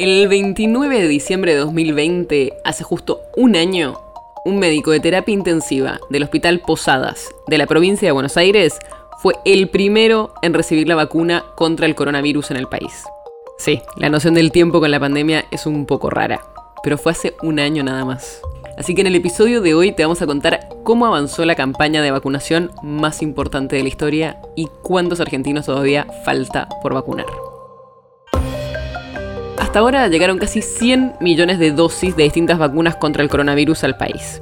El 29 de diciembre de 2020, hace justo un año, un médico de terapia intensiva del Hospital Posadas de la provincia de Buenos Aires fue el primero en recibir la vacuna contra el coronavirus en el país. Sí, la noción del tiempo con la pandemia es un poco rara, pero fue hace un año nada más. Así que en el episodio de hoy te vamos a contar cómo avanzó la campaña de vacunación más importante de la historia y cuántos argentinos todavía falta por vacunar. Hasta ahora llegaron casi 100 millones de dosis de distintas vacunas contra el coronavirus al país.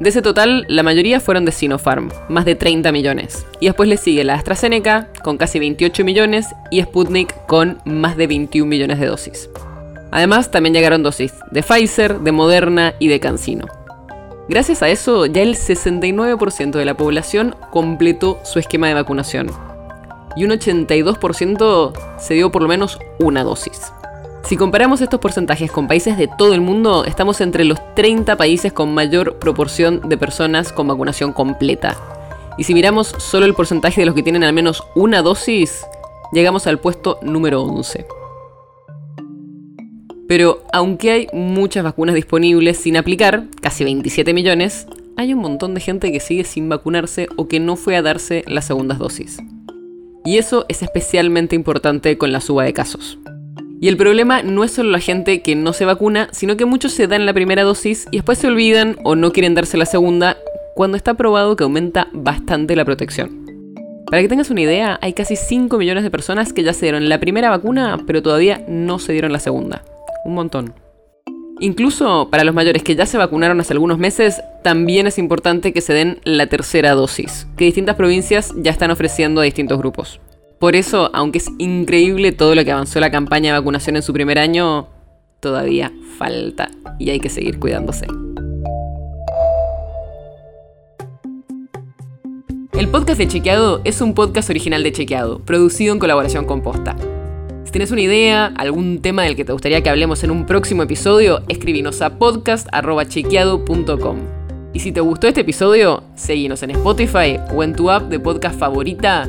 De ese total, la mayoría fueron de Sinopharm, más de 30 millones. Y después le sigue la AstraZeneca, con casi 28 millones, y Sputnik, con más de 21 millones de dosis. Además, también llegaron dosis de Pfizer, de Moderna y de CanSino. Gracias a eso, ya el 69% de la población completó su esquema de vacunación. Y un 82% se dio por lo menos una dosis. Si comparamos estos porcentajes con países de todo el mundo, estamos entre los 30 países con mayor proporción de personas con vacunación completa. Y si miramos solo el porcentaje de los que tienen al menos una dosis, llegamos al puesto número 11. Pero aunque hay muchas vacunas disponibles sin aplicar, casi 27 millones, hay un montón de gente que sigue sin vacunarse o que no fue a darse las segundas dosis. Y eso es especialmente importante con la suba de casos. Y el problema no es solo la gente que no se vacuna, sino que muchos se dan la primera dosis y después se olvidan o no quieren darse la segunda cuando está probado que aumenta bastante la protección. Para que tengas una idea, hay casi 5 millones de personas que ya se dieron la primera vacuna, pero todavía no se dieron la segunda un montón. Incluso para los mayores que ya se vacunaron hace algunos meses, también es importante que se den la tercera dosis, que distintas provincias ya están ofreciendo a distintos grupos. Por eso, aunque es increíble todo lo que avanzó la campaña de vacunación en su primer año, todavía falta y hay que seguir cuidándose. El podcast de Chequeado es un podcast original de Chequeado, producido en colaboración con Posta. Si tienes una idea, algún tema del que te gustaría que hablemos en un próximo episodio, escribinos a podcast.chequeado.com. Y si te gustó este episodio, seguinos en Spotify o en tu app de podcast favorita